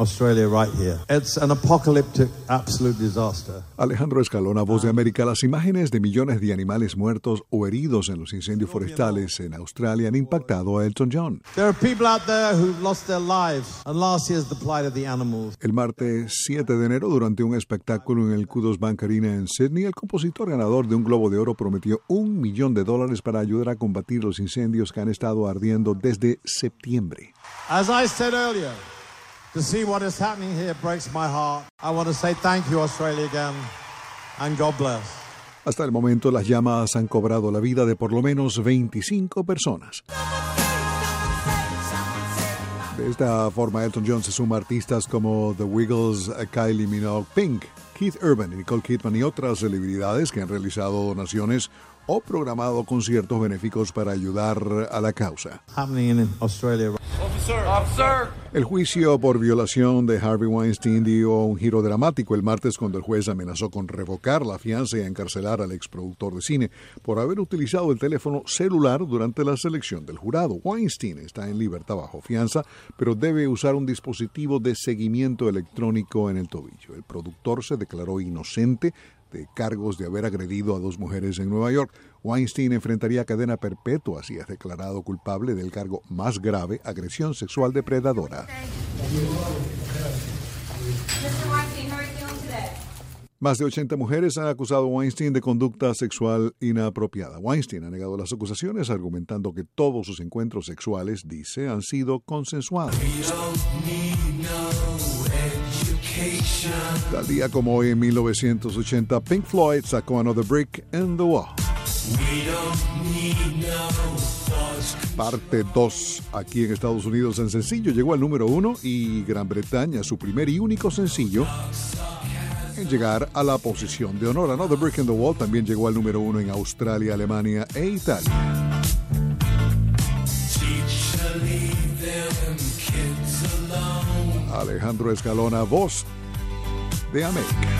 Australia right here. It's an apocalyptic, absolute disaster. Alejandro Escalona, Voz de América. Las imágenes de millones de animales muertos o heridos en los incendios forestales en Australia han impactado a Elton John. There are people out there who've lost their lives, and last year's the plight of the animals. El martes 7 de enero, durante un espectáculo en el Kudos Bank Arena en Sydney, el compositor ganador de un Globo de Oro prometió un millón de dólares para ayudar a combatir los incendios que han estado ardiendo desde septiembre. As I said earlier, to see what is happening here breaks my heart. I want to say thank you, Australia, again, and God bless. Hasta el momento, las llamas han cobrado la vida de por lo menos 25 personas. De esta forma, Elton John se suma a artistas como The Wiggles, Kylie Minogue, Pink, Keith Urban, Nicole Kidman y otras celebridades que han realizado donaciones o programado conciertos benéficos para ayudar a la causa. El juicio por violación de Harvey Weinstein dio un giro dramático el martes cuando el juez amenazó con revocar la fianza y encarcelar al exproductor de cine por haber utilizado el teléfono celular durante la selección del jurado. Weinstein está en libertad bajo fianza, pero debe usar un dispositivo de seguimiento electrónico en el tobillo. El productor se declaró inocente de cargos de haber agredido a dos mujeres en Nueva York. Weinstein enfrentaría cadena perpetua si es declarado culpable del cargo más grave, agresión sexual depredadora. Más de 80 mujeres han acusado a Weinstein de conducta sexual inapropiada. Weinstein ha negado las acusaciones, argumentando que todos sus encuentros sexuales, dice, han sido consensuados. Tal día como hoy en 1980, Pink Floyd sacó Another Brick in the Wall. Parte 2 aquí en Estados Unidos en sencillo llegó al número 1 y Gran Bretaña su primer y único sencillo en llegar a la posición de honor. Another Brick in the Wall también llegó al número 1 en Australia, Alemania e Italia. Alejandro Escalona, voz de América.